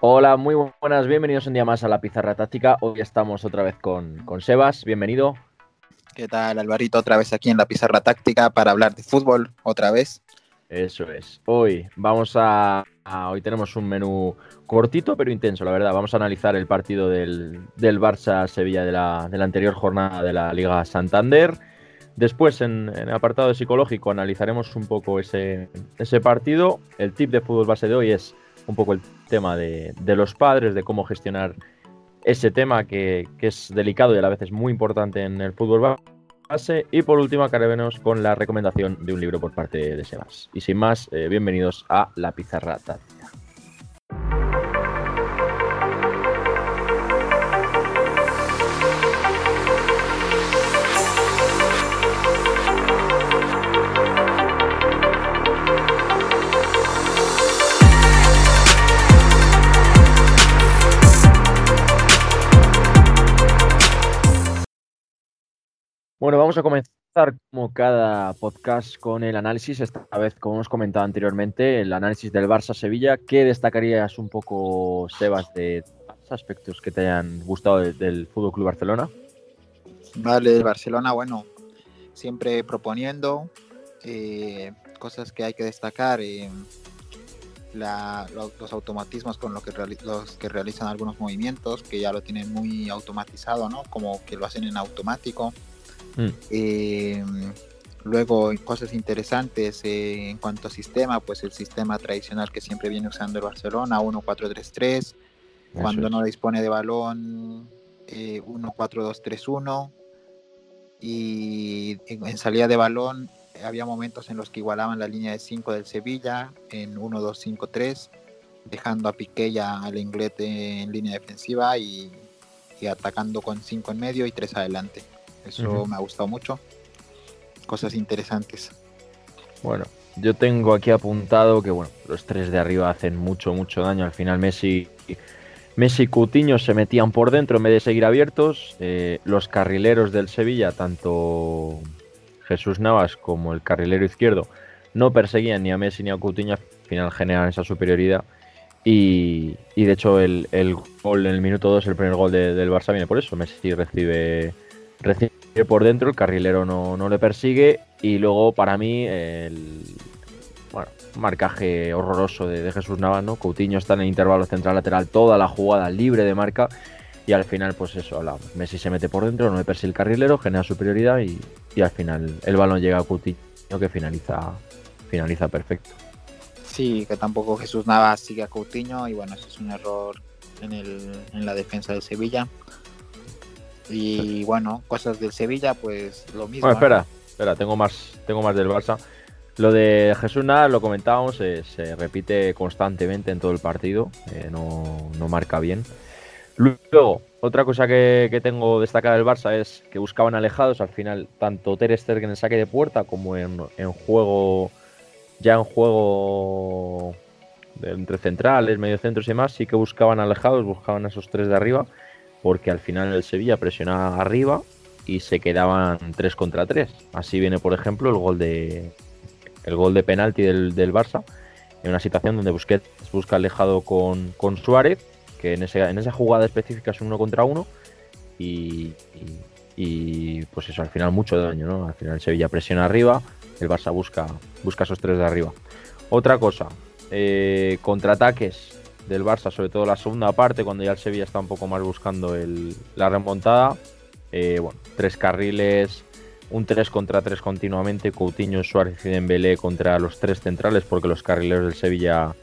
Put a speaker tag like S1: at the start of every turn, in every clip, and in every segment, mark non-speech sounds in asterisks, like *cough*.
S1: Hola, muy buenas, bienvenidos un día más a la Pizarra Táctica. Hoy estamos otra vez con, con Sebas, bienvenido.
S2: ¿Qué tal, Alvarito? Otra vez aquí en la Pizarra Táctica para hablar de fútbol, otra vez.
S1: Eso es. Hoy vamos a, hoy tenemos un menú cortito pero intenso, la verdad. Vamos a analizar el partido del, del Barça-Sevilla de la, de la anterior jornada de la Liga Santander. Después, en, el apartado psicológico, analizaremos un poco ese, ese partido. El tip de fútbol base de hoy es un poco el tema de, los padres, de cómo gestionar ese tema que, es delicado y a la vez es muy importante en el fútbol base. Y por último, acabaremos con la recomendación de un libro por parte de Sebas. Y sin más, eh, bienvenidos a La Pizarra Táctica. Bueno, vamos a comenzar como cada podcast con el análisis, esta vez como hemos comentado anteriormente, el análisis del Barça-Sevilla. ¿Qué destacarías un poco, Sebas, de aspectos que te hayan gustado del Fútbol Club Barcelona?
S2: Vale, Barcelona, bueno, siempre proponiendo eh, cosas que hay que destacar. Eh, los, automatismos con lo que los que realizan algunos movimientos que ya lo tienen muy automatizado, ¿no? Como que lo hacen en automático. Mm. Eh, luego, cosas interesantes eh, en cuanto a sistema, pues el sistema tradicional que siempre viene usando el Barcelona, 1-4-3-3. Cuando no dispone de balón, 1-4-2-3-1. Eh, y en, salida de balón había momentos en los que igualaban la línea de 5 del Sevilla en 1-2-5-3, dejando a Piqué y al Inglete en línea defensiva y, y atacando con 5 en medio y 3 adelante. Eso me ha gustado mucho. Cosas interesantes.
S1: Bueno, yo tengo aquí apuntado que bueno, los tres de arriba hacen mucho, mucho daño. Al final Messi, Messi y Coutinho se metían por dentro en vez de seguir abiertos. Eh, los carrileros del Sevilla, tanto Jesús Navas como el carrilero izquierdo, no perseguían ni a Messi ni a Coutinho. Al final generan esa superioridad. Y, de hecho el, gol en el minuto 2, el primer gol del Barça viene por eso. Messi recibe recibe por dentro, el carrilero no, le persigue y luego para mí el bueno, marcaje horroroso de, Jesús Navas, ¿no? Coutinho está en el intervalo central lateral toda la jugada libre de marca y al final pues eso, Messi se mete por dentro, no le persigue el carrilero, genera superioridad y, y al final el balón llega a Coutinho que finaliza, finaliza perfecto.
S2: Sí, que tampoco Jesús Navas sigue a Coutinho y bueno, eso es un error en, el, en la defensa de Sevilla. Y bueno, cosas del Sevilla, pues lo mismo.
S1: Bueno, espera, espera, tengo más, tengo más del Barça. Lo de Jesús Nada, lo comentábamos, se repite constantemente en todo el partido, eh, no, marca bien. Luego, otra cosa que, tengo destacada del Barça es que buscaban alejados al final, tanto Ter Stegen en el saque de puerta como en, en juego, ya en juego entre centrales, mediocentros y demás, sí que buscaban alejados, buscaban a esos tres de arriba porque al final el Sevilla presionaba arriba y se quedaban 3 contra 3. Así viene, por ejemplo, el gol de el gol de penalti del, Barça, en una situación donde Busquets busca alejado con, con Suárez, que en, en esa jugada específica es un uno contra uno, y, y, pues eso, al final mucho daño, ¿no? Al final el Sevilla presiona arriba, el Barça busca, busca esos tres de arriba. Otra cosa, eh, contraataques del Barça, sobre todo la segunda parte, cuando ya el Sevilla está un poco más buscando la remontada. Eh, tres carriles, un 3 contra 3 continuamente, Coutinho, Suárez y Dembélé contra los tres centrales, porque los carrileros del Sevilla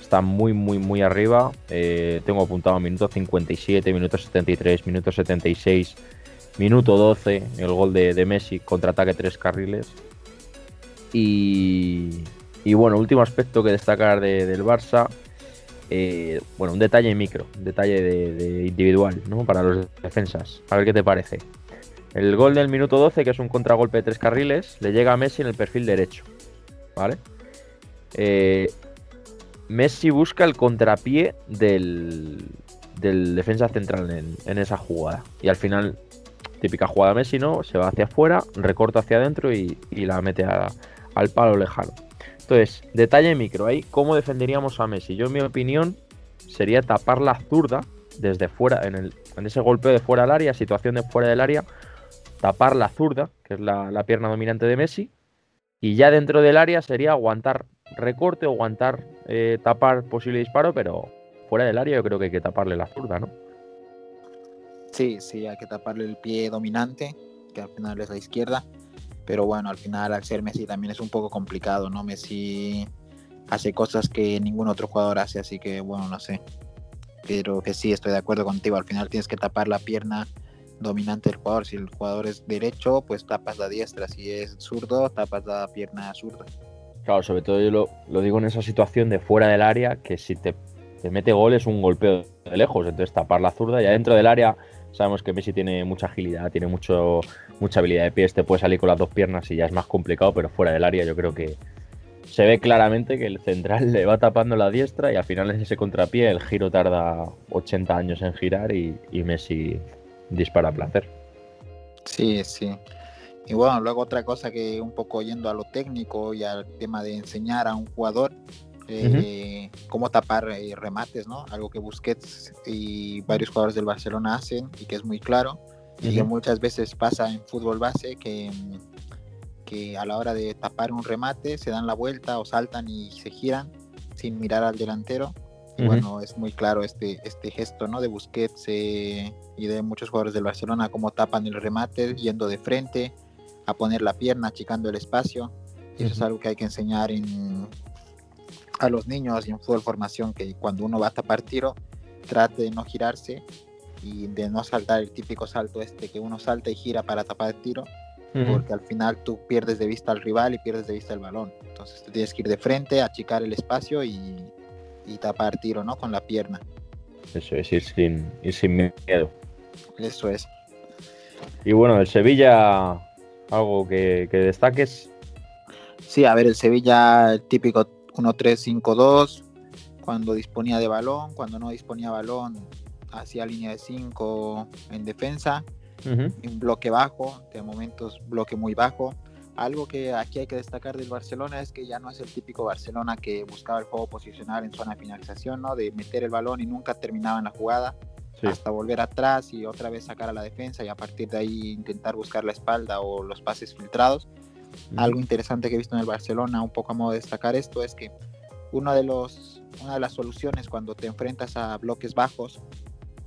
S1: están muy, muy, muy arriba. Eh, tengo apuntado minuto 57, minuto 73, minuto 76, minuto 12, el gol de, de Messi, contraataque tres carriles. Y, y bueno, último aspecto que destacar del Barça eh, bueno, un detalle micro, un detalle de, individual, ¿no? Para los defensas. A ver qué te parece. El gol del minuto 12, que es un contragolpe de tres carriles, le llega a Messi en el perfil derecho. ¿Vale? Eh, Messi busca el contrapié del, del defensa central en, esa jugada. Y al final, típica jugada Messi, ¿no? Se va hacia afuera, recorta hacia adentro y, la mete al palo lejano. Entonces, detalle micro ahí, ¿cómo defenderíamos a Messi? Yo, en mi opinión, sería tapar la zurda desde fuera, en ese golpeo de fuera del área, situación de fuera del área, tapar la zurda, que es la, pierna dominante de Messi, y ya dentro del área sería aguantar recorte o aguantar eh, tapar posible disparo, pero fuera del área yo creo que hay que taparle la zurda, ¿no?
S2: Sí, sí, hay que taparle el pie dominante, que al final es la izquierda. Pero bueno, al final al ser Messi también es un poco complicado, ¿no? Messi hace cosas que ningún otro jugador hace, así que bueno, no sé. Pero que sí, estoy de acuerdo contigo. Al final tienes que tapar la pierna dominante del jugador. Si el jugador es derecho, pues tapas la diestra. Si es zurdo, tapas la pierna zurda.
S1: Claro, sobre todo yo lo, digo en esa situación de fuera del área, que si te, te, mete gol es un golpeo de lejos. Entonces tapar la zurda y adentro del área sabemos que Messi tiene mucha agilidad, tiene mucho, mucha habilidad de pies, te puede salir con las dos piernas y ya es más complicado, pero fuera del área yo creo que, se ve claramente que el central *laughs* le va tapando la diestra y al final en ese contrapié el giro tarda 80 años en girar y, Messi dispara a placer.
S2: Sí, sí. Y bueno, luego otra cosa que un poco yendo a lo técnico y al tema de enseñar a un jugador eh, cómo tapar eh, remates, ¿no? Algo que Busquets y varios jugadores del Barcelona hacen y que es muy claro y que muchas veces pasa en fútbol base que que a la hora de tapar un remate se dan la vuelta o saltan y se giran sin mirar al delantero. Y bueno, es muy claro este, este gesto ¿no? de Busquets eh, y de muchos jugadores del Barcelona, cómo tapan el remate yendo de frente, a poner la pierna, achicando el espacio. Y eso es algo que hay que enseñar en, a los niños y en fútbol formación, que cuando uno va a tapar tiro, trate de no girarse y de no saltar el típico salto este que uno salta y gira para tapar el tiro, porque al final tú pierdes de vista al rival y pierdes de vista el balón. Entonces tú tienes que ir de frente, achicar el espacio y, tapar tiro, ¿no? Con la pierna.
S1: Eso es, ir sin, ir sin miedo.
S2: Eso es.
S1: Y bueno, el Sevilla, algo que, destaques.
S2: Sí, a ver, el Sevilla, el típico 1-3-5-2, cuando disponía de balón, cuando no disponía balón, hacía línea de 5 en defensa un bloque bajo, de momentos bloque muy bajo. Algo que aquí hay que destacar del Barcelona es que ya no es el típico Barcelona que buscaba el juego posicional en zona de finalización, ¿no? De meter el balón y nunca terminaba en la jugada, hasta volver atrás y otra vez sacar a la defensa y a partir de ahí intentar buscar la espalda o los pases filtrados. Algo interesante que he visto en el Barcelona, un poco a modo de destacar esto, es que uno de los, una de las soluciones cuando te enfrentas a bloques bajos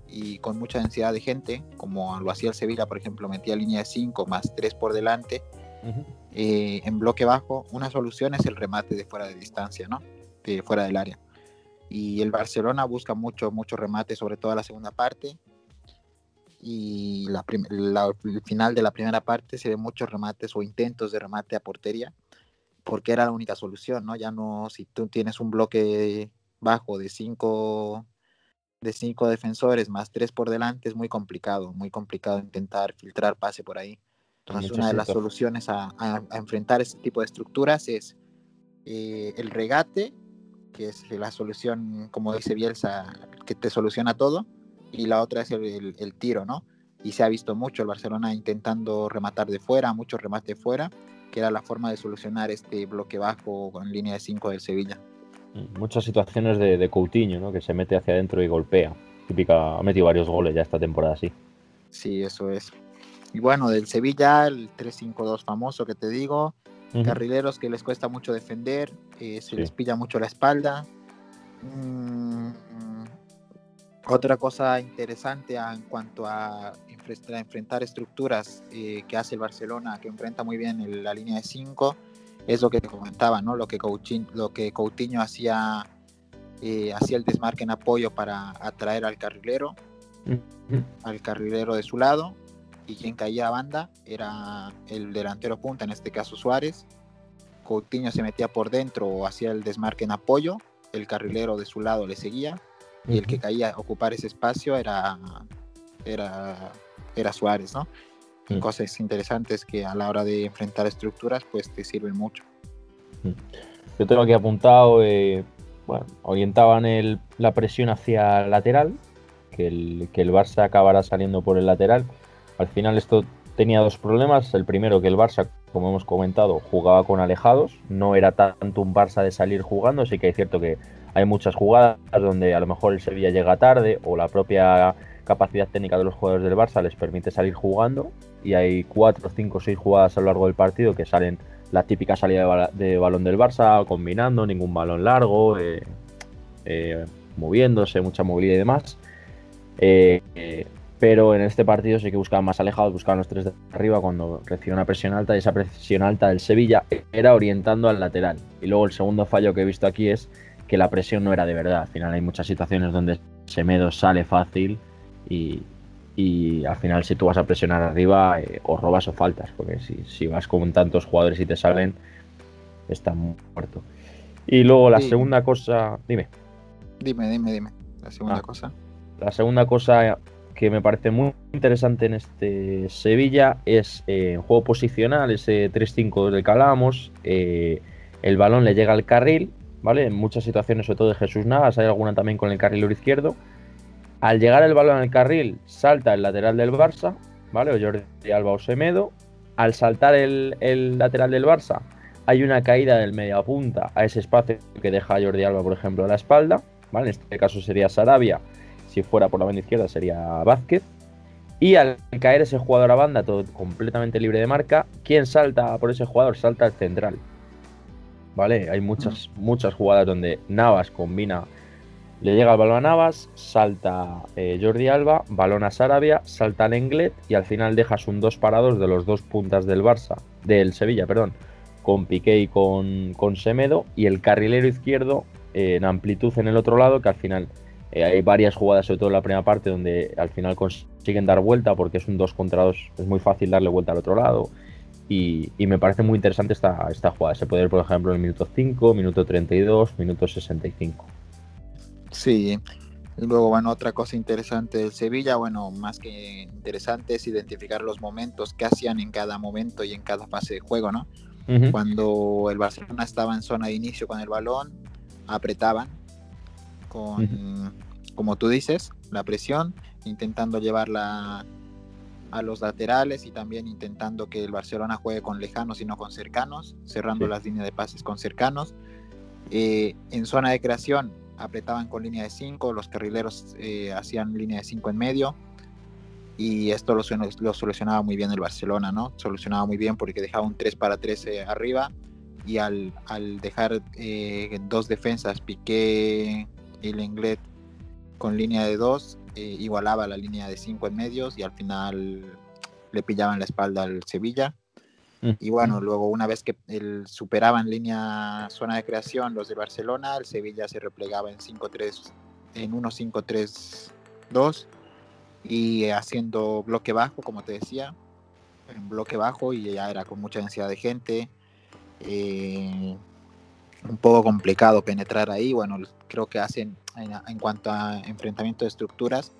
S2: y con mucha densidad de gente, como lo hacía el Sevilla, por ejemplo, metía línea de 5 más 3 por delante, eh, en bloque bajo, una solución es el remate de fuera de distancia, ¿no? De fuera del área. Y el Barcelona busca mucho, mucho remate, sobre todo la segunda parte. Y la, el final de la primera parte se ve muchos remates o intentos de remate a portería, porque era la única solución, ¿no? Ya no, si tú tienes un bloque bajo de 5 de cinco defensores más tres por delante es muy complicado, muy complicado intentar filtrar pase por ahí. Entonces, una de las soluciones a, enfrentar este tipo de estructuras es eh, el regate, que es la solución, como dice Bielsa, que te soluciona todo, y la otra es el, tiro, ¿no? Y se ha visto mucho el Barcelona intentando rematar de fuera, mucho remate de fuera, que era la forma de solucionar este bloque bajo en línea de cinco del Sevilla
S1: muchas situaciones de, Coutinho, ¿no? Que se mete hacia adentro y golpea. Típica, ha metido varios goles ya esta temporada, sí.
S2: Sí, eso es. Y bueno, del Sevilla, el 3-5-2 famoso que te digo. Carrileros que les cuesta mucho defender, eh, se les pilla mucho la espalda. Mm, otra cosa interesante en cuanto a enfrentar estructuras eh, que hace el Barcelona, que enfrenta muy bien la línea de 5 es lo que comentaba, ¿no? Lo que Coutinho, lo que Coutinho hacía, eh, hacía el desmarque en apoyo para atraer al carrilero, al carrilero de su lado, y quien caía a banda era el delantero punta, en este caso Suárez. Coutinho se metía por dentro o hacía el desmarque en apoyo, el carrilero de su lado le seguía, y el que caía a ocupar ese espacio era, era, era Suárez, ¿no? Mm. cosas interesantes que a la hora de enfrentar estructuras pues te sirven mucho.
S1: Mm. Yo tengo aquí apuntado, eh, bueno, orientaban el, la presión hacia el lateral, que el, que el Barça acabara saliendo por el lateral. Al final esto tenía dos problemas. El primero, que el Barça, como hemos comentado, jugaba con alejados. No era tanto un Barça de salir jugando, sí que es cierto que hay muchas jugadas donde a lo mejor el Sevilla llega tarde o la propia capacidad técnica de los jugadores del Barça les permite salir jugando y hay cuatro, cinco, seis jugadas a lo largo del partido que salen la típica salida de, balón del Barça, combinando, ningún balón largo, eh, eh, moviéndose, mucha movilidad y demás. Eh, pero en este partido sí que buscaban más alejados, buscaban los tres de arriba cuando recibió una presión alta y esa presión alta del Sevilla era orientando al lateral. Y luego el segundo fallo que he visto aquí es que la presión no era de verdad. Al final hay muchas situaciones donde Semedo sale fácil y, y al final si tú vas a presionar arriba eh, o robas o faltas, porque si, vas con tantos jugadores y te salen, está muerto. Y luego la segunda cosa, dime.
S2: Dime, dime, dime. La segunda ah. cosa.
S1: La segunda cosa que me parece muy interesante en este Sevilla es eh, juego posicional, ese 3-5 del que hablábamos. Eh, el balón le llega al carril, ¿vale? En muchas situaciones, sobre todo de Jesús Navas, hay alguna también con el carril izquierdo al llegar el balón al carril, salta el lateral del Barça, ¿vale? O Jordi Alba o Semedo. Al saltar el, lateral del Barça, hay una caída del media punta a ese espacio que deja Jordi Alba, por ejemplo, a la espalda, ¿vale? En este caso sería Sarabia, si fuera por la banda izquierda sería Vázquez. Y al caer ese jugador a banda, todo completamente libre de marca, ¿quién salta por ese jugador? Salta el central. ¿Vale? Hay muchas, muchas jugadas donde Navas combina le llega el balón a Navas, salta eh, Jordi Alba, balón a Sarabia, salta Lenglet y al final dejas un 2 para 2 de los dos puntas del Barça, del Sevilla, perdón, con Piqué y con, con Semedo y el carrilero izquierdo eh, en amplitud en el otro lado, que al final eh, hay varias jugadas, sobre todo en la primera parte, donde al final consiguen dar vuelta porque es un 2 contra 2, es muy fácil darle vuelta al otro lado. Y, y, me parece muy interesante esta, esta jugada. Se puede ver, por ejemplo, en el minuto 5, minuto 32, minuto 65.
S2: Sí, y luego, bueno, otra cosa interesante del Sevilla, bueno, más que interesante es identificar los momentos que hacían en cada momento y en cada fase de juego, ¿no? Cuando el Barcelona estaba en zona de inicio con el balón, apretaban con, como tú dices, la presión, intentando llevarla a los laterales y también intentando que el Barcelona juegue con lejanos y no con cercanos, cerrando las líneas de pases con cercanos. Eh, en zona de creación, apretaban con línea de 5, los carrileros eh, hacían línea de 5 en medio y esto lo, lo, solucionaba muy bien el Barcelona, ¿no? Solucionaba muy bien porque dejaba un 3 para 3 eh, arriba y al, al dejar dos defensas, Piqué y Lenglet con línea de 2, igualaba la línea de 5 en medios y al final le pillaban la espalda al Sevilla y bueno, luego una vez que el, superaban línea zona de creación los de Barcelona, el Sevilla se replegaba en 5-3, en 1-5-3-2 y haciendo bloque bajo, como te decía, en bloque bajo y ya era con mucha densidad de gente. Eh, un poco complicado penetrar ahí. Bueno, creo que hacen en cuanto a enfrentamiento de estructuras,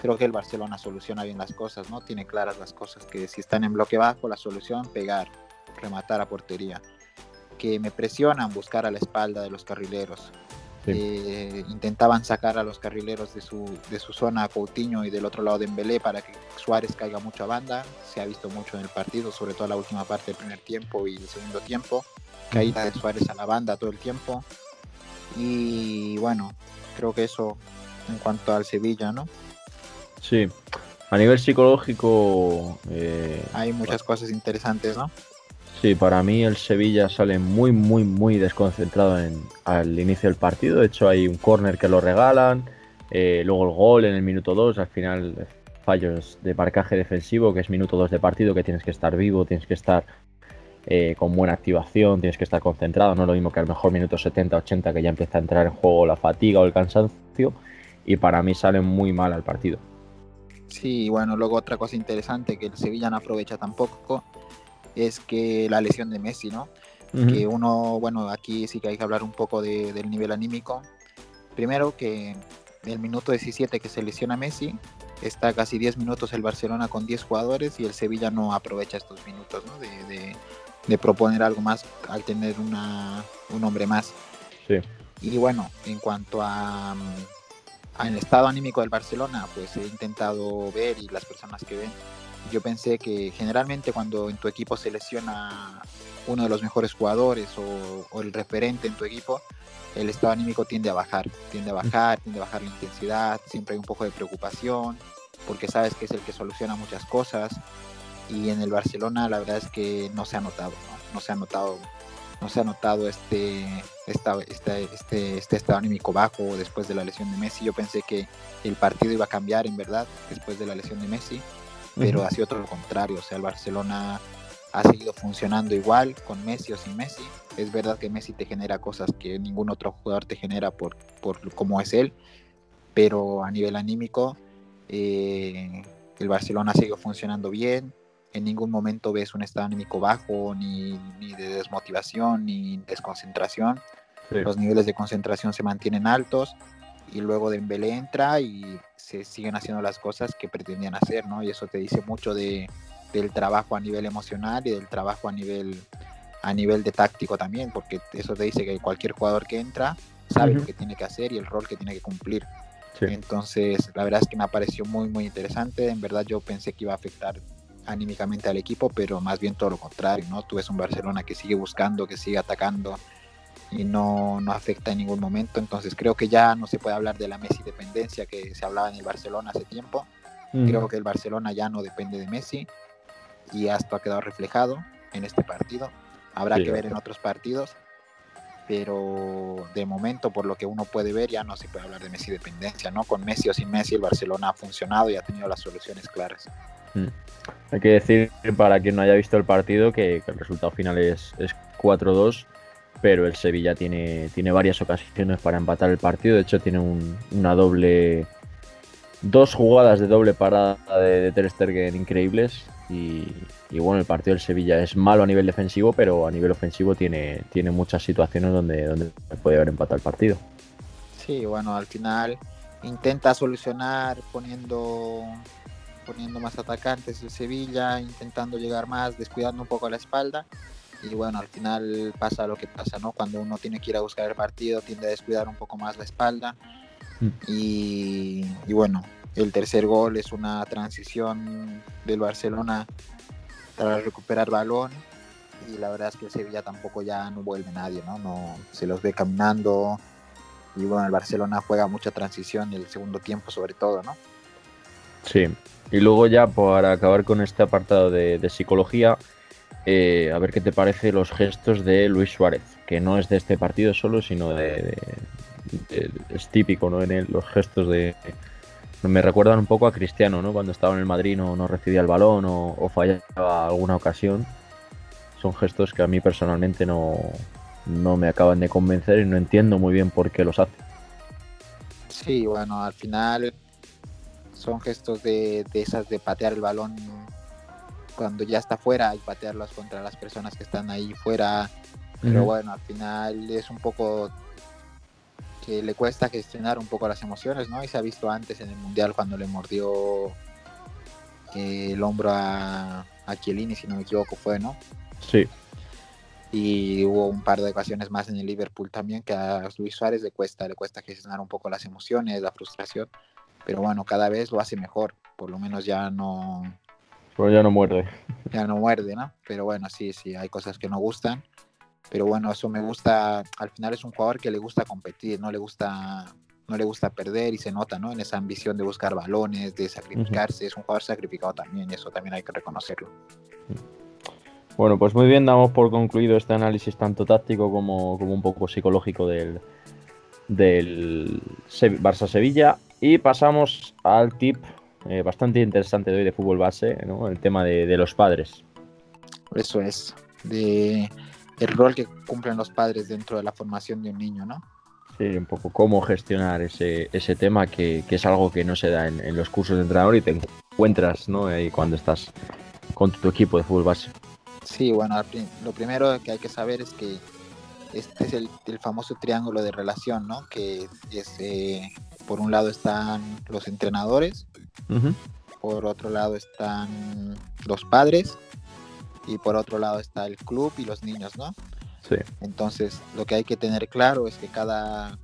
S2: creo que el Barcelona soluciona bien las cosas, ¿no? Tiene claras las cosas, que si están en bloque bajo, la solución, pegar, rematar a portería. Que me presionan buscar a la espalda de los carrileros. Eh, intentaban sacar a los carrileros de su, de su zona Coutinho y del otro lado de Embelé para que Suárez caiga mucho a banda. Se ha visto mucho en el partido, sobre todo la última parte del primer tiempo y el segundo tiempo. Caída de Suárez a la banda todo el tiempo. Y bueno, creo que eso en cuanto al Sevilla, ¿no?
S1: Sí, a nivel psicológico... Eh,
S2: Hay muchas cosas interesantes, ¿no?
S1: Sí, para mí el Sevilla sale muy, muy, muy desconcentrado en, al inicio del partido. De hecho, hay un córner que lo regalan, eh, luego el gol en el minuto 2, al final fallos de marcaje defensivo, que es minuto 2 de partido, que tienes que estar vivo, tienes que estar eh, con buena activación, tienes que estar concentrado, no es lo mismo que al mejor minuto 70-80 que ya empieza a entrar en juego la fatiga o el cansancio, y para mí sale muy mal al partido.
S2: Sí, bueno, luego otra cosa interesante que el Sevilla no aprovecha tampoco es que la lesión de Messi, ¿no? Que uno, bueno, aquí sí que hay que hablar un poco del nivel anímico. Primero que el minuto 17 que se lesiona Messi, está casi 10 minutos el Barcelona con 10 jugadores y el Sevilla no aprovecha estos minutos, ¿no? De, de, proponer algo más al tener una, un hombre más.
S1: Sí.
S2: Y bueno, en cuanto a al estado anímico del Barcelona, pues he intentado ver y las personas que ven yo pensé que generalmente cuando en tu equipo se lesiona uno de los mejores jugadores o, el referente en tu equipo, el estado anímico tiende a bajar, tiende a bajar, tiende a bajar la intensidad, siempre hay un poco de preocupación, porque sabes que es el que soluciona muchas cosas. Y en el Barcelona la verdad es que no se ha notado, no, se ha notado, no se ha notado este, esta, este, este estado anímico bajo después de la lesión de Messi. Yo pensé que el partido iba a cambiar en verdad después de la lesión de Messi, pero ha sido todo lo contrario. O sea, el Barcelona ha seguido funcionando igual con Messi o sin Messi. Es verdad que Messi te genera cosas que ningún otro jugador te genera por, por cómo es él, pero a nivel anímico eh, el Barcelona ha seguido funcionando bien. En ningún momento ves un estado anímico bajo, ni, de desmotivación, ni desconcentración. Los niveles de concentración se mantienen altos y luego Dembélé entra y se siguen haciendo las cosas que pretendían hacer, ¿no? Y eso te dice mucho de, del trabajo a nivel emocional y del trabajo a nivel a nivel de táctico también, porque eso te dice que cualquier jugador que entra sabe lo que tiene que hacer y el rol que tiene que cumplir. Entonces, la verdad es que me pareció muy, muy interesante. En verdad yo pensé que iba a afectar anímicamente al equipo, pero más bien todo lo contrario, ¿no? Tú ves un Barcelona que sigue buscando, que sigue atacando, y no, no afecta en ningún momento. Entonces creo que ya no se puede hablar de la Messi dependencia que se hablaba en el Barcelona hace tiempo. Creo que el Barcelona ya no depende de Messi y esto ha quedado reflejado en este partido. Habrá que ver en otros partidos, pero de momento, por lo que uno puede ver, ya no se puede hablar de Messi dependencia, ¿no? Con Messi o sin Messi, el Barcelona ha funcionado y ha tenido las soluciones claras.
S1: Hay que decir, para quien no haya visto el partido, que, el resultado final es, es 4-2 pero el Sevilla tiene, tiene varias ocasiones para empatar el partido. De hecho, tiene una doble. Dos jugadas de doble parada de, Ter Stegen increíbles. Y, bueno, el partido del Sevilla es malo a nivel defensivo, pero a nivel ofensivo tiene, tiene muchas situaciones donde puede haber empatado el partido.
S2: Sí, bueno, al final intenta solucionar poniendo poniendo más atacantes el Sevilla, intentando llegar más, descuidando un poco la espalda y bueno, al final pasa lo que pasa, ¿no? Cuando uno tiene que ir a buscar el partido, tiende a descuidar un poco más la espalda. Mm. Y, bueno, el tercer gol es una transición del Barcelona para recuperar balón. Y la verdad es que el Sevilla tampoco ya no vuelve nadie, ¿no? no se los ve caminando. Y bueno, el Barcelona juega mucha transición en el segundo tiempo, sobre todo, ¿no?
S1: Sí. Y luego ya para acabar con este apartado de, psicología, eh, a ver qué te parece los gestos de Luis Suárez, que no es de este partido solo, sino de, es típico, ¿no? En los gestos de me recuerdan un poco a Cristiano, ¿no? Cuando estaba en el Madrid no, no recibía el balón o, fallaba alguna ocasión. Son gestos que a mí personalmente no, no me acaban de convencer y no entiendo muy bien por qué los hace.
S2: Sí, bueno, al final son gestos de, de esas de patear el balón cuando ya está fuera y patearlas contra las personas que están ahí fuera. Pero bueno, al final es un poco que le cuesta gestionar un poco las emociones, ¿no? Y se ha visto antes en el Mundial cuando le mordió eh, el hombro a, a Chiellini, si no me equivoco, fue, ¿no?
S1: Sí.
S2: Y hubo un par de ocasiones más en el Liverpool también que a Luis Suárez le cuesta, le cuesta gestionar un poco las emociones, la frustración. Pero bueno, cada vez lo hace mejor. Por lo menos ya no,
S1: pero ya no muerde.
S2: Ya no muerde, ¿no? Pero bueno, sí, sí, hay cosas que no gustan. Pero bueno, eso me gusta. Al final es un jugador que le gusta competir, no le gusta, no le gusta perder y se nota, ¿no? En esa ambición de buscar balones, de sacrificarse. Es un jugador sacrificado también y eso también hay que reconocerlo.
S1: Bueno, pues muy bien, damos por concluido este análisis tanto táctico como, como un poco psicológico del, del Barça Sevilla. Y pasamos al tip eh, bastante interesante de hoy de fútbol base, ¿no? El tema de, los padres.
S2: Eso es, de el rol que cumplen los padres dentro de la formación de un niño, ¿no?
S1: Sí, un poco cómo gestionar ese, ese tema que, es algo que no se da en, los cursos de entrenador y te encuentras, ¿no? Ahí cuando estás con tu equipo de fútbol base.
S2: Sí, bueno, lo primero que hay que saber es que este es el, famoso triángulo de relación, ¿no? Que es, eh, por un lado están los entrenadores, por otro lado están los padres y por otro lado está el club y los niños, ¿no?
S1: Sí.
S2: Entonces, lo que hay que tener claro es que cada,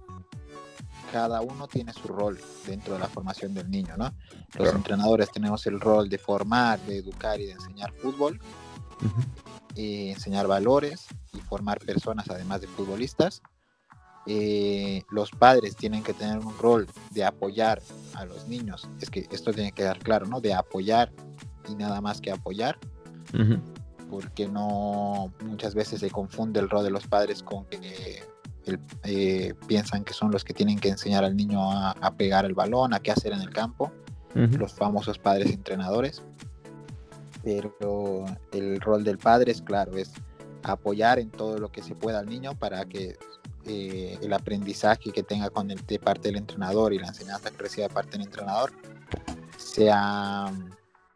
S2: cada uno tiene su rol dentro de la formación del niño, ¿no? Los entrenadores tenemos el rol de formar, de educar y de enseñar fútbol, y enseñar valores y formar personas además de futbolistas. Eh, los padres tienen que tener un rol de apoyar a los niños. Es que esto tiene que quedar claro, ¿no? De apoyar y nada más que apoyar. Porque no muchas veces se confunde el rol de los padres con que eh, piensan que son los que tienen que enseñar al niño a, pegar el balón, a qué hacer en el campo, los famosos padres entrenadores. Pero el rol del padre es claro, es apoyar en todo lo que se pueda al niño para que eh, el aprendizaje que tenga con el, de parte del entrenador y la enseñanza que reciba de parte del entrenador sea,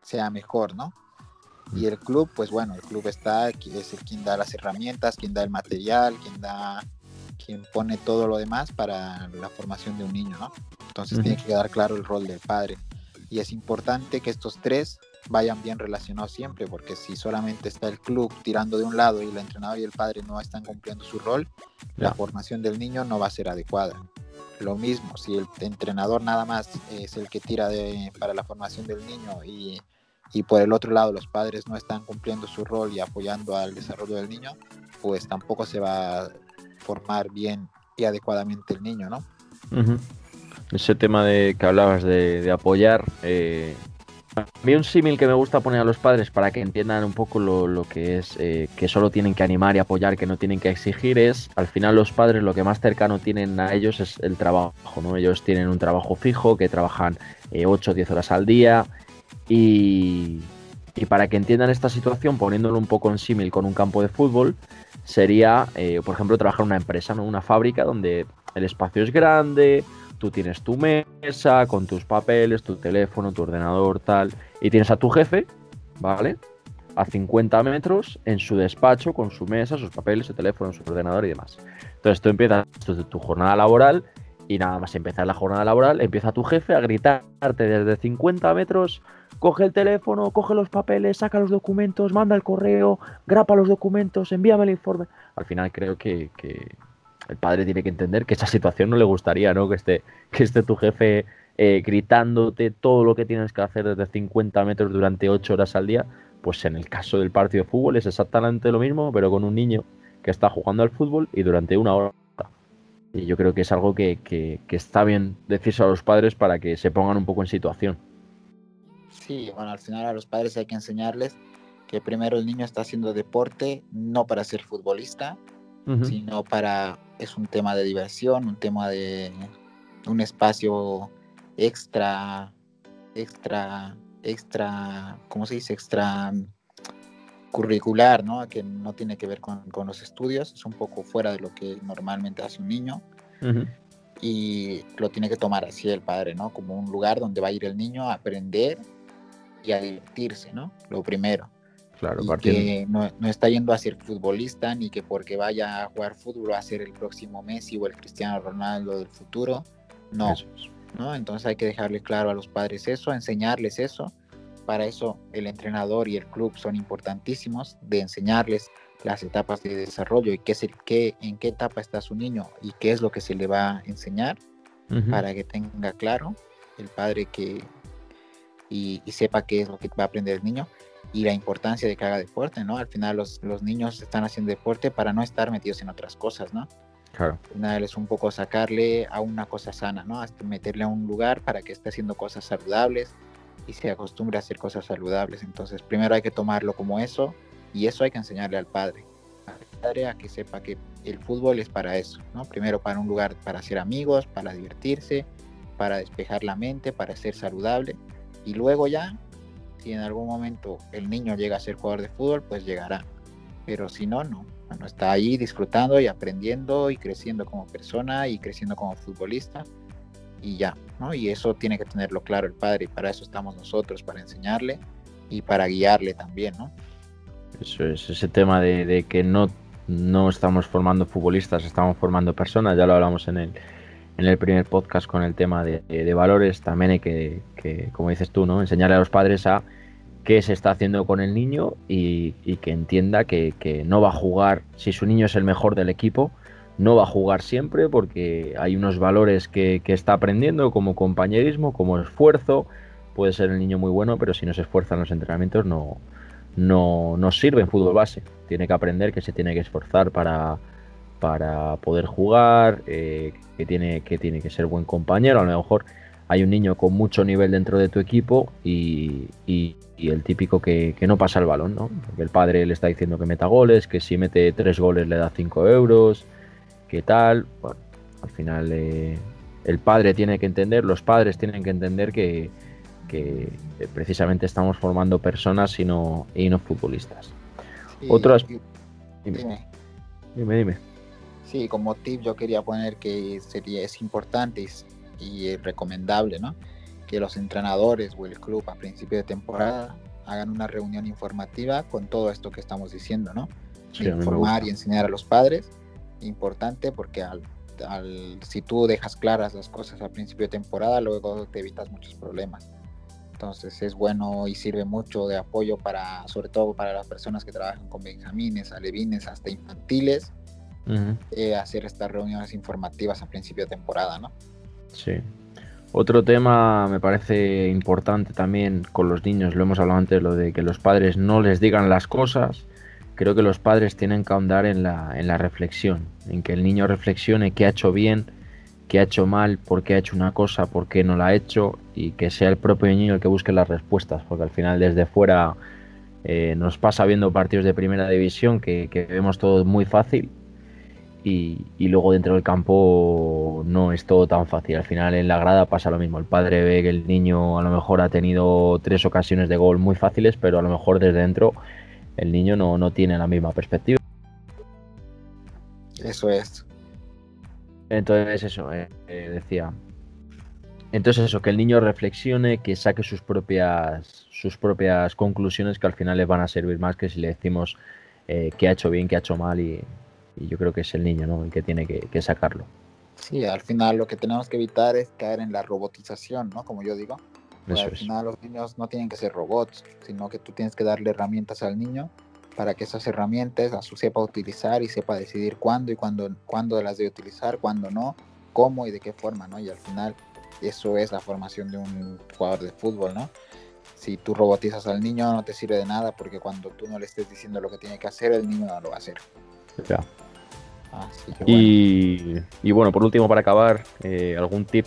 S2: sea mejor, ¿no? Y el club, pues bueno, el club está, es el quien da las herramientas, quien da el material, quien da quien pone todo lo demás para la formación de un niño, ¿no? Entonces tiene que quedar claro el rol del padre. Y es importante que estos tres vayan bien relacionados siempre, porque si solamente está el club tirando de un lado y el entrenador y el padre no están cumpliendo su rol, la formación del niño no va a ser adecuada. Lo mismo, si el entrenador nada más es el que tira de, para la formación del niño y, y por el otro lado los padres no están cumpliendo su rol y apoyando al desarrollo del niño, pues tampoco se va formar bien y adecuadamente el niño, ¿no?
S1: Ese tema de que hablabas de, apoyar, eh, a mí un símil que me gusta poner a los padres para que entiendan un poco lo, que es eh, que solo tienen que animar y apoyar, que no tienen que exigir, es al final los padres lo que más cercano tienen a ellos es el trabajo, ¿no? Ellos tienen un trabajo fijo, que trabajan 8 o 10 horas al día y, y para que entiendan esta situación, poniéndolo un poco en símil con un campo de fútbol, sería, eh, por ejemplo, trabajar en una empresa, ¿no? una fábrica donde el espacio es grande, tú tienes tu mesa con tus papeles, tu teléfono, tu ordenador, tal, y tienes a tu jefe, ¿vale? A 50 metros en su despacho con su mesa, sus papeles, su teléfono, su ordenador y demás. Entonces tú empiezas tu jornada laboral y nada más empezar la jornada laboral, empieza tu jefe a gritarte desde 50 metros coge el teléfono, coge los papeles, saca los documentos, manda el correo, grapa los documentos, envíame el informe. Al final creo que, el padre tiene que entender que esa situación no le gustaría, ¿no? Que esté, que esté tu jefe eh, gritándote todo lo que tienes que hacer desde 50 metros durante 8 horas al día. Pues en el caso del partido de fútbol es exactamente lo mismo, pero con un niño que está jugando al fútbol y durante una hora. Y yo creo que es algo que, que está bien decirse a los padres para que se pongan un poco en situación.
S2: Sí, bueno, al final a los padres hay que enseñarles que primero el niño está haciendo deporte no para ser futbolista, sino para, es un tema de diversión, un tema de un espacio extra, extra, extra, ¿cómo se dice? Extra curricular, ¿no? Que no tiene que ver con, los estudios, es un poco fuera de lo que normalmente hace un niño. Y lo tiene que tomar así el padre, ¿no? Como un lugar donde va a ir el niño a aprender y a divertirse, ¿no? Lo primero.
S1: Claro,
S2: y que no, está yendo a ser futbolista ni que porque vaya a jugar fútbol va a ser el próximo Messi o el Cristiano Ronaldo del futuro. No, ¿no? Entonces hay que dejarle claro a los padres eso, enseñarles eso. Para eso el entrenador y el club son importantísimos de enseñarles las etapas de desarrollo y qué es el, qué, en qué etapa está su niño y qué es lo que se le va a enseñar para que tenga claro el padre que y, sepa qué es lo que va a aprender el niño y la importancia de que haga deporte, ¿no? Al final los, los niños están haciendo deporte para no estar metidos en otras cosas, ¿no?
S1: Claro.
S2: Al es un poco sacarle a una cosa sana, ¿no? Hasta meterle a un lugar para que esté haciendo cosas saludables y se acostumbre a hacer cosas saludables. Entonces, primero hay que tomarlo como eso y eso hay que enseñarle al padre. Al padre a que sepa que el fútbol es para eso, ¿no? Primero para un lugar para hacer amigos, para divertirse, para despejar la mente, para ser saludable y luego ya, si en algún momento el niño llega a ser jugador de fútbol, pues llegará. Pero si no, no. Bueno, está ahí disfrutando y aprendiendo y creciendo como persona y creciendo como futbolista y ya, ¿no? Y eso tiene que tenerlo claro el padre y para eso estamos nosotros, para enseñarle y para guiarle también, ¿no?
S1: Eso es, ese tema de, que no, no estamos formando futbolistas, estamos formando personas, ya lo hablamos en el, en el primer podcast con el tema de, valores, también hay que, como dices tú, ¿no? enseñarle a los padres a qué se está haciendo con el niño y, que entienda que, no va a jugar, si su niño es el mejor del equipo, no va a jugar siempre porque hay unos valores que, está aprendiendo como compañerismo, como esfuerzo. Puede ser el niño muy bueno, pero si no se esfuerza en los entrenamientos no, no, sirve en fútbol base. Tiene que aprender que se tiene que esforzar para, para poder jugar, eh, que, tiene, que tiene que ser buen compañero. A lo mejor hay un niño con mucho nivel dentro de tu equipo y, el típico que, no pasa el balón, ¿no? Porque el padre le está diciendo que meta goles, que si mete tres goles le da cinco euros, que tal. Bueno, al final eh, el padre tiene que entender, los padres tienen que entender que, precisamente estamos formando personas y no, y no futbolistas. Otros. Dime. dime. Dime,
S2: Sí, como tip yo quería poner que sería es importante y recomendable, ¿no? Que los entrenadores o el club a principio de temporada hagan una reunión informativa con todo esto que estamos diciendo, ¿no? informar y enseñar a los padres, importante porque al, si tú dejas claras las cosas al principio de temporada, luego te evitas muchos problemas. Entonces es bueno y sirve mucho de apoyo para, sobre todo para las personas que trabajan con benjamines, alevines, hasta infantiles, eh, hacer estas reuniones informativas a principio de temporada, ¿no?
S1: Sí. Otro tema me parece importante también con los niños, lo hemos hablado antes, lo de que los padres no les digan las cosas. Creo que los padres tienen que ahondar en la, en la reflexión, en que el niño reflexione qué ha hecho bien, qué ha hecho mal, por qué ha hecho una cosa, por qué no la ha hecho y que sea el propio niño el que busque las respuestas, porque al final desde fuera eh, nos pasa viendo partidos de primera división que, que vemos todo muy fácil y, luego dentro del campo no es todo tan fácil. Al final en la grada pasa lo mismo. El padre ve que el niño a lo mejor ha tenido tres ocasiones de gol muy fáciles, pero a lo mejor desde dentro el niño no, tiene la misma perspectiva.
S2: Eso es.
S1: Entonces eso, eh, eh, decía. Entonces eso, que el niño reflexione, que saque sus propias, sus propias conclusiones que al final le van a servir más que si le decimos eh, que ha hecho bien, que ha hecho mal y, y yo creo que es el niño ¿no? el que tiene que, sacarlo.
S2: Sí, al final lo que tenemos que evitar es caer en la robotización, ¿no? Como yo digo. al final los niños no tienen que ser robots, sino que tú tienes que darle herramientas al niño para que esas herramientas las sepa utilizar y sepa decidir cuándo y cuándo, cuándo las debe utilizar, cuándo no, cómo y de qué forma, ¿no? Y al final eso es la formación de un jugador de fútbol, ¿no? Si tú robotizas al niño no te sirve de nada porque cuando tú no le estés diciendo lo que tiene que hacer, el niño no lo va a hacer. Ya.
S1: Y, bueno, por último, para acabar, eh, ¿algún tip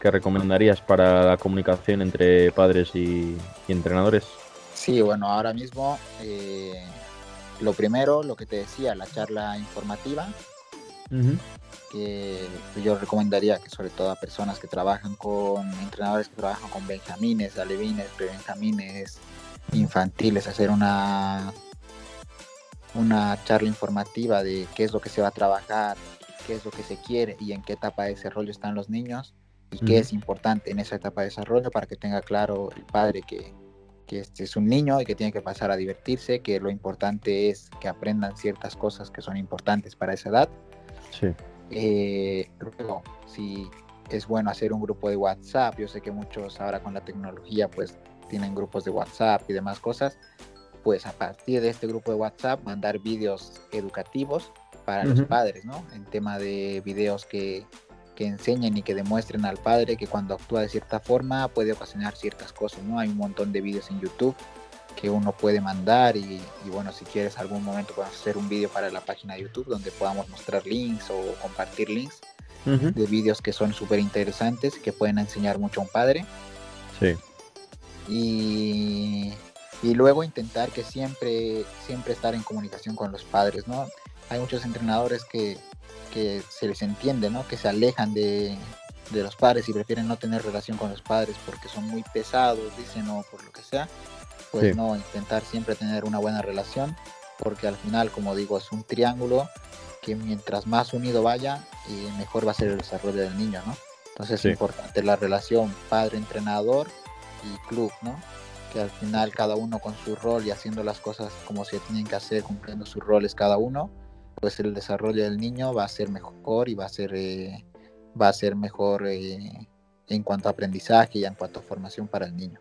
S1: que recomendarías para la comunicación entre padres y, entrenadores?
S2: Sí, bueno, ahora mismo eh, lo primero, lo que te decía, la charla informativa, que yo recomendaría que sobre todo a personas que trabajan con entrenadores que trabajan con benjamines, alevines, prebenjamines, infantiles, hacer una una charla informativa de qué es lo que se va a trabajar, qué es lo que se quiere y en qué etapa de desarrollo están los niños y qué es importante en esa etapa de desarrollo para que tenga claro el padre que, que este es un niño y que tiene que pasar a divertirse, que lo importante es que aprendan ciertas cosas que son importantes para esa edad. Sí. Eh, luego, si es bueno hacer un grupo de WhatsApp, yo sé que muchos ahora con la tecnología pues tienen grupos de WhatsApp y demás cosas, pues a partir de este grupo de WhatsApp mandar vídeos educativos para los padres, ¿no? En tema de vídeos que, que, enseñen y que demuestren al padre que cuando actúa de cierta forma puede ocasionar ciertas cosas, ¿no? Hay un montón de vídeos en YouTube que uno puede mandar y, bueno, si quieres algún momento podemos hacer un vídeo para la página de YouTube donde podamos mostrar links o compartir links de vídeos que son súper interesantes que pueden enseñar mucho a un padre. Sí. Y y luego intentar que siempre, siempre estar en comunicación con los padres, ¿no? Hay muchos entrenadores que, que se les entiende, ¿no? Que se alejan de, de, los padres y prefieren no tener relación con los padres porque son muy pesados, dicen, o por lo que sea. Pues no, intentar siempre tener una buena relación, porque al final, como digo, es un triángulo que mientras más unido vaya, y mejor va a ser el desarrollo del niño, ¿no? Entonces es importante la relación padre-entrenador y club, ¿no? Que al final cada uno con su rol y haciendo las cosas como se tienen que hacer, cumpliendo sus roles cada uno, pues el desarrollo del niño va a ser mejor y va a ser, eh, va a ser mejor eh, en cuanto a aprendizaje y en cuanto a formación para el niño.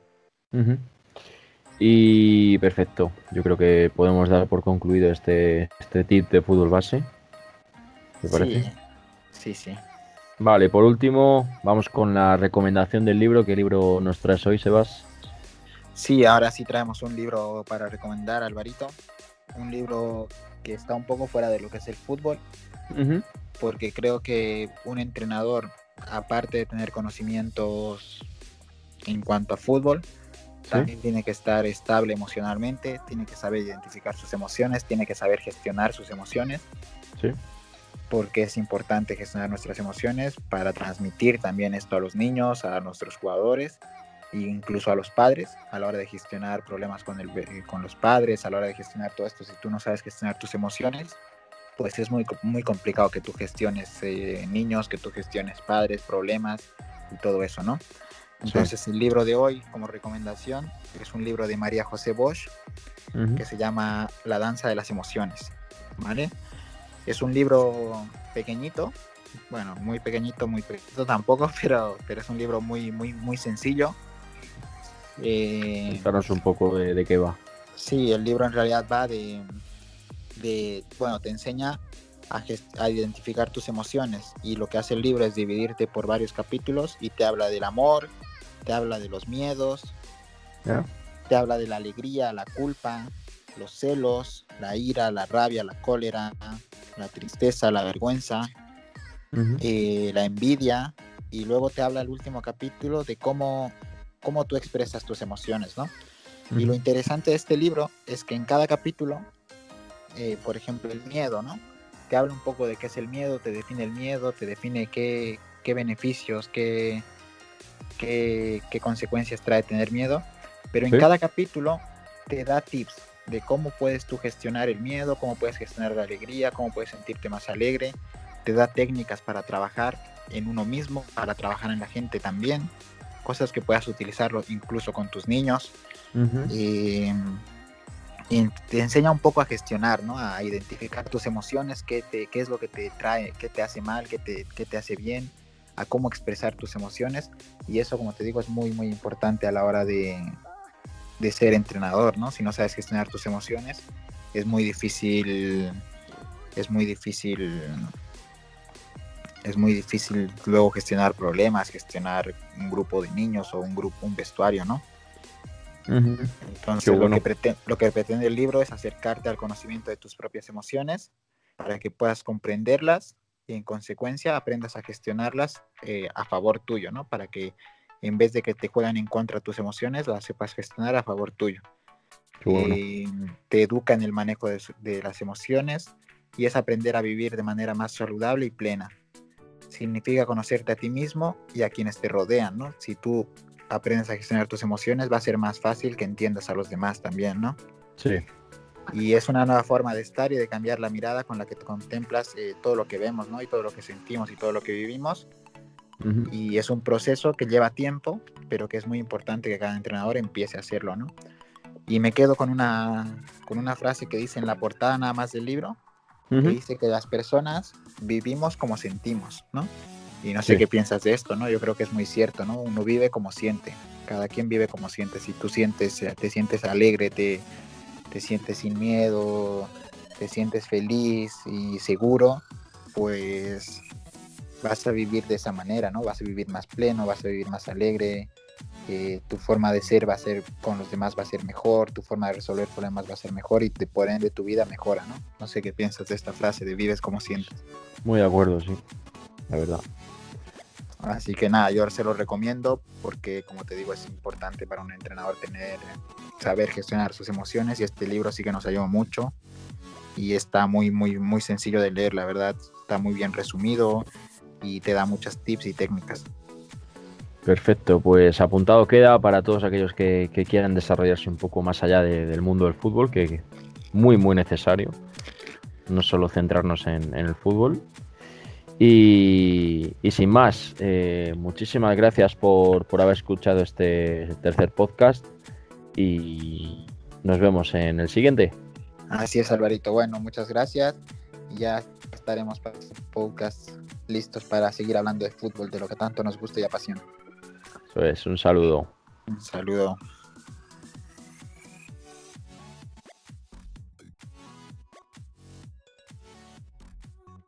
S1: Y perfecto, yo creo que podemos dar por concluido este, este tip de fútbol base. ¿Te parece?
S2: Sí, sí.
S1: Vale, por último, vamos con la recomendación del libro. ¿Qué libro nos traes hoy, Sebas?
S2: Sí, ahora sí traemos un libro para recomendar, Alvarito. Un libro que está un poco fuera de lo que es el fútbol, porque creo que un entrenador, aparte de tener conocimientos en cuanto a fútbol, también tiene que estar estable emocionalmente, tiene que saber identificar sus emociones, tiene que saber gestionar sus emociones.
S1: Sí.
S2: Porque es importante gestionar nuestras emociones para transmitir también esto a los niños, a nuestros jugadores incluso a los padres a la hora de gestionar problemas con, el, con los padres, a la hora de gestionar todo esto. Si tú no sabes gestionar tus emociones, pues es muy, muy complicado que tú gestiones eh, niños, que tú gestiones padres, problemas y todo eso, ¿no? Entonces el libro de hoy, como recomendación, es un libro de María José Bosch, que se llama La danza de las emociones, ¿vale? Es un libro pequeñito, bueno, muy pequeñito, muy pequeñito tampoco, *laughs* pero, pero es un libro muy, muy, muy sencillo.
S1: Eh, un poco de, qué va.
S2: Sí, el libro en realidad va de, de bueno, te enseña a, identificar tus emociones. Y lo que hace el libro es dividirte por varios capítulos y te habla del amor, te habla de los miedos, te habla de la alegría, la culpa, los celos, la ira, la rabia, la cólera, la tristeza, la vergüenza, eh, la envidia, y luego te habla el último capítulo de cómo, cómo tú expresas tus emociones, ¿no? Y lo interesante de este libro es que en cada capítulo, eh, por ejemplo, el miedo, ¿no? Te habla un poco de qué es el miedo, te define el miedo, te define qué, qué beneficios, qué, qué, consecuencias trae tener miedo, pero en cada capítulo te da tips de cómo puedes tú gestionar el miedo, cómo puedes gestionar la alegría, cómo puedes sentirte más alegre, te da técnicas para trabajar en uno mismo, para trabajar en la gente también, cosas que puedas utilizarlo incluso con tus niños. y, te enseña un poco a gestionar, ¿no? A identificar tus emociones, qué, te, qué es lo que te trae, qué te hace mal, qué te, qué te hace bien, a cómo expresar tus emociones y eso, como te digo, es muy, muy importante a la hora de, de ser entrenador, ¿no? Si no sabes gestionar tus emociones, es muy difícil, es muy difícil, es muy difícil luego gestionar problemas, gestionar un grupo de niños o un grupo, un vestuario, ¿no? Entonces, lo, que pretende, lo que pretende el libro es acercarte al conocimiento de tus propias emociones para que puedas comprenderlas y en consecuencia aprendas a gestionarlas eh, a favor tuyo, ¿no? Para que en vez de que te juegan en contra tus emociones, las sepas gestionar a favor tuyo. Eh, te educa en el manejo de, las emociones y es aprender a vivir de manera más saludable y plena. Significa conocerte a ti mismo y a quienes te rodean, ¿no? Si tú aprendes a gestionar tus emociones, va a ser más fácil que entiendas a los demás también, ¿no?
S1: Sí.
S2: Y es una nueva forma de estar y de cambiar la mirada con la que contemplas eh, todo lo que vemos, ¿no? Y todo lo que sentimos y todo lo que vivimos. Y es un proceso que lleva tiempo, pero que es muy importante que cada entrenador empiece a hacerlo, ¿no? Y me quedo con una, con una frase que dice en la portada nada más del libro, que dice que las personas vivimos como sentimos, ¿no? Y no sé qué piensas de esto, ¿no? Yo creo que es muy cierto, ¿no? Uno vive como siente, cada quien vive como siente. Si tú sientes, te sientes alegre, te, te sientes sin miedo, te sientes feliz y seguro, pues vas a vivir de esa manera, ¿no? Vas a vivir más pleno, vas a vivir más alegre, eh, tu forma de ser va a ser con los demás va a ser mejor, tu forma de resolver problemas va a ser mejor y de por ende tu vida mejora, ¿no? No sé qué piensas de esta frase de vives como sientes.
S1: Muy de acuerdo, sí, la verdad.
S2: Así que nada, yo se lo recomiendo porque, como te digo, es importante para un entrenador tener, saber gestionar sus emociones y este libro sí que nos ayuda mucho y está muy, muy, muy sencillo de leer, la verdad, está muy bien resumido y te da muchas tips y técnicas.
S1: Perfecto, pues apuntado queda para todos aquellos que, quieran desarrollarse un poco más allá del mundo del fútbol, que es muy, muy necesario. No solo centrarnos en el fútbol, y, sin más, eh, muchísimas gracias por, haber escuchado este tercer podcast y nos vemos en el siguiente.
S2: Así es, Alvarito. Bueno, muchas gracias. Ya estaremos para podcast listos para seguir hablando de fútbol, de lo que tanto nos gusta y apasiona.
S1: Es, un saludo.
S2: Un saludo.